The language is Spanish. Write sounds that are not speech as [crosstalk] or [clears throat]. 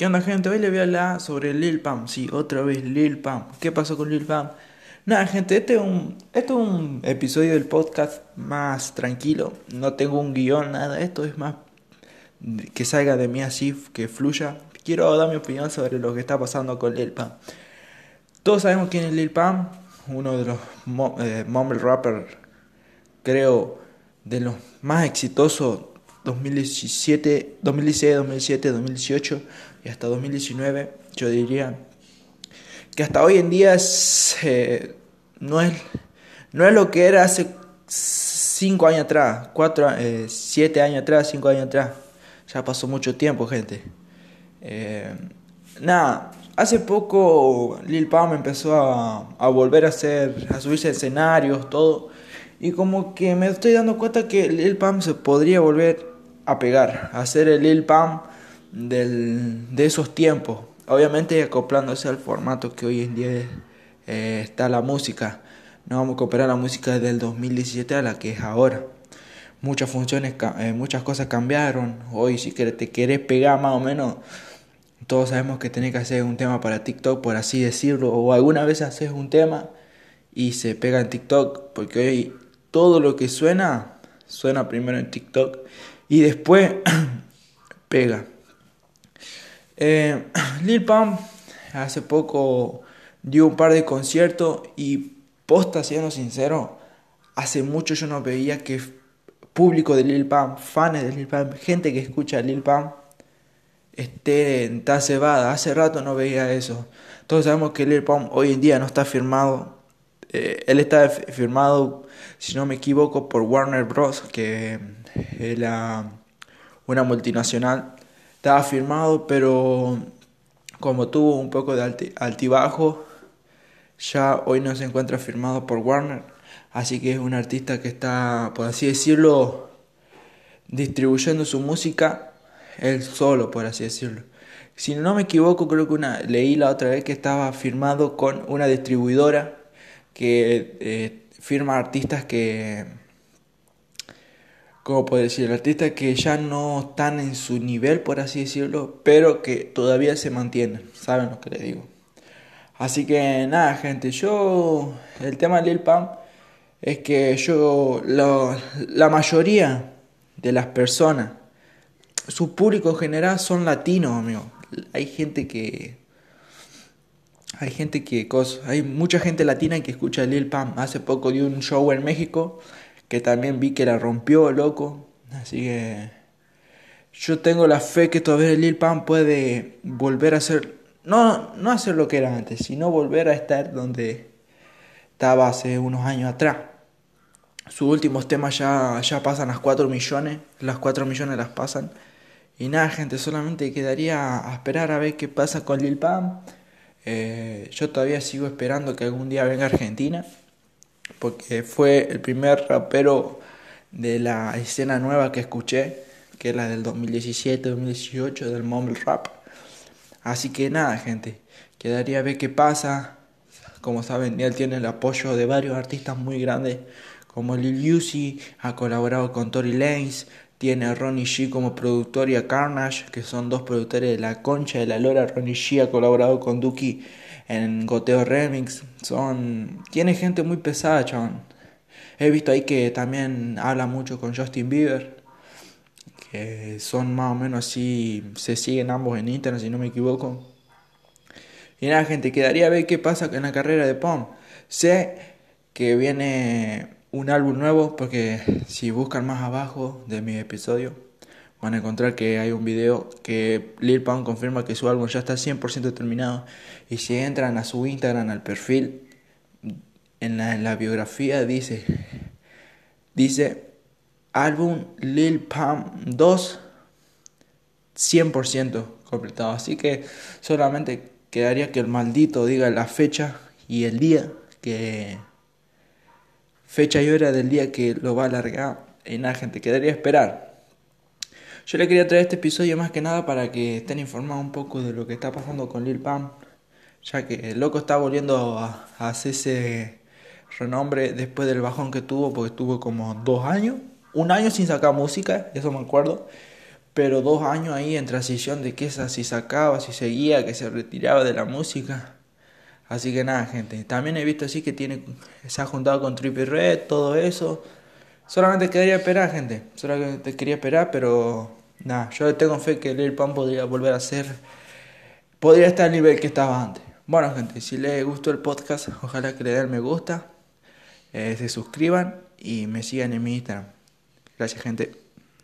¿Qué onda gente? Hoy le voy a hablar sobre Lil Pam. Sí, otra vez Lil Pam. ¿Qué pasó con Lil Pam? Nada gente, este es un, este es un episodio del podcast más tranquilo. No tengo un guion, nada. Esto es más que salga de mí así, que fluya. Quiero dar mi opinión sobre lo que está pasando con Lil Pam. Todos sabemos quién es Lil Pam, uno de los eh, mumble rapper, creo, de los más exitosos 2017, 2016, 2017, 2018 y hasta 2019, yo diría que hasta hoy en día eh, no, es, no es lo que era hace 5 años atrás, 4, 7 eh, años atrás, 5 años atrás. Ya pasó mucho tiempo, gente. Eh, nada, hace poco Lil Pam empezó a, volver a hacer, a subirse escenarios, todo. Y como que me estoy dando cuenta que Lil Pam se podría volver a pegar, a hacer el Lil Pam del, de esos tiempos. Obviamente acoplándose al formato que hoy en día eh, está la música. No vamos a comparar la música del 2017 a la que es ahora. Muchas funciones, eh, muchas cosas cambiaron. Hoy si te quieres pegar más o menos, todos sabemos que tenés que hacer un tema para TikTok, por así decirlo. O alguna vez haces un tema y se pega en TikTok. Porque hoy todo lo que suena, suena primero en TikTok y después [clears throat] pega. Eh, [clears throat] Lil Pump hace poco dio un par de conciertos y posta, siendo sincero, hace mucho yo no veía que público de Lil Pump, fans de Lil Pump, gente que escucha Lil Pump, esté en cebada. Hace rato no veía eso. Todos sabemos que Lil Pump hoy en día no está firmado. Eh, él está firmado, si no me equivoco, por Warner Bros., que es una multinacional estaba firmado, pero como tuvo un poco de altibajo, ya hoy no se encuentra firmado por Warner. Así que es un artista que está, por así decirlo, distribuyendo su música él solo, por así decirlo. Si no me equivoco, creo que una, leí la otra vez que estaba firmado con una distribuidora que eh, firma artistas que como puede decir, artistas que ya no están en su nivel, por así decirlo, pero que todavía se mantienen, ¿saben lo que les digo? Así que nada, gente, yo, el tema de Lil Pump es que yo, la mayoría de las personas, su público en general son latinos, amigo. Hay gente que, hay gente que, hay mucha gente latina que escucha Lil Pump. Hace poco dio un show en México que también vi que la rompió, loco. Así que yo tengo la fe que todavía Lil Pump puede volver a ser, no, no hacer lo que era antes, sino volver a estar donde estaba hace unos años atrás. Sus últimos temas ya, ya pasan las 4 millones, las 4 millones las pasan. Y nada, gente, solamente quedaría a esperar a ver qué pasa con Lil Pump. Eh, yo todavía sigo esperando que algún día venga a Argentina porque fue el primer rapero de la escena nueva que escuché, que es la del 2017-2018 del mumble rap. Así que nada, gente, quedaría a ver qué pasa. Como saben, él tiene el apoyo de varios artistas muy grandes, como Lil Uzi, ha colaborado con Tory Lanez, tiene a Ronnie G como productor y a Carnage, que son dos productores de la concha de la lora. Ronnie G ha colaborado con Duki en Goteo Remix. Son. Tiene gente muy pesada, chaval. He visto ahí que también habla mucho con Justin Bieber. Que son más o menos así. Se siguen ambos en internet, si no me equivoco. Y nada, gente, quedaría a ver qué pasa en la carrera de Pom. Sé que viene un álbum nuevo porque si buscan más abajo de mi episodio van a encontrar que hay un video que Lil Pump confirma que su álbum ya está 100% terminado. Y si entran a su Instagram, al perfil, en la, biografía dice, dice, álbum Lil Pump 2, 100% completado. Así que solamente quedaría que el maldito diga la fecha y el día que... Fecha y hora del día que lo va a alargar. Y nada, gente, quedaría esperar. Yo le quería traer este episodio más que nada para que estén informados un poco de lo que está pasando con Lil Pam, ya que el loco está volviendo a, hacerse renombre después del bajón que tuvo, porque tuvo como dos años, un año sin sacar música, eso me acuerdo, Pero dos años ahí en transición de que esa si sacaba, si seguía, que se retiraba de la música. Así que nada, gente. También he visto así que tiene, se ha juntado con Trippy Red, todo eso. Solamente quería esperar, gente. Solamente quería esperar, pero nada, yo tengo fe que Lil Pump podría volver a ser, podría estar al nivel que estaba antes. Bueno, gente, si les gustó el podcast, ojalá que le den me gusta, eh, se suscriban y me sigan en mi Instagram. Gracias, gente.